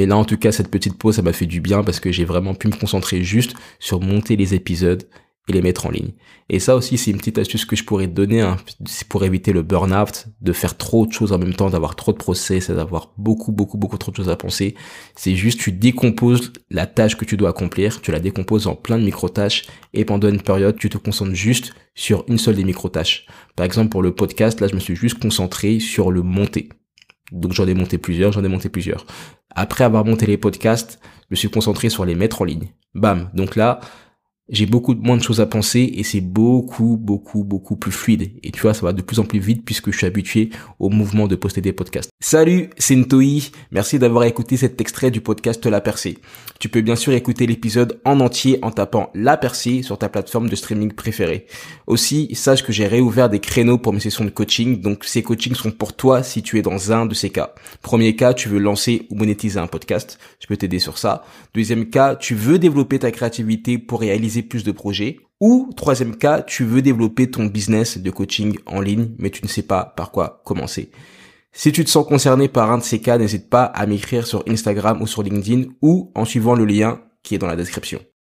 Mais là, en tout cas, cette petite pause, ça m'a fait du bien parce que j'ai vraiment pu me concentrer juste sur monter les épisodes et les mettre en ligne. Et ça aussi, c'est une petite astuce que je pourrais te donner, hein, pour éviter le burn-out, de faire trop de choses en même temps, d'avoir trop de process, d'avoir beaucoup, beaucoup, beaucoup trop de choses à penser. C'est juste, tu décomposes la tâche que tu dois accomplir, tu la décomposes en plein de micro-tâches, et pendant une période, tu te concentres juste sur une seule des micro-tâches. Par exemple, pour le podcast, là, je me suis juste concentré sur le monter. Donc j'en ai monté plusieurs, j'en ai monté plusieurs. Après avoir monté les podcasts, je me suis concentré sur les mettre en ligne. Bam. Donc là, j'ai beaucoup moins de choses à penser et c'est beaucoup, beaucoup, beaucoup plus fluide. Et tu vois, ça va de plus en plus vite puisque je suis habitué au mouvement de poster des podcasts. Salut, c'est Ntoi. Merci d'avoir écouté cet extrait du podcast La Percée. Tu peux bien sûr écouter l'épisode en entier en tapant La Percée sur ta plateforme de streaming préférée. Aussi, sache que j'ai réouvert des créneaux pour mes sessions de coaching. Donc, ces coachings sont pour toi si tu es dans un de ces cas. Premier cas, tu veux lancer ou monétiser un podcast. Je peux t'aider sur ça. Deuxième cas, tu veux développer ta créativité pour plus de projets. Ou troisième cas, tu veux développer ton business de coaching en ligne, mais tu ne sais pas par quoi commencer. Si tu te sens concerné par un de ces cas, n'hésite pas à m'écrire sur Instagram ou sur LinkedIn ou en suivant le lien qui est dans la description.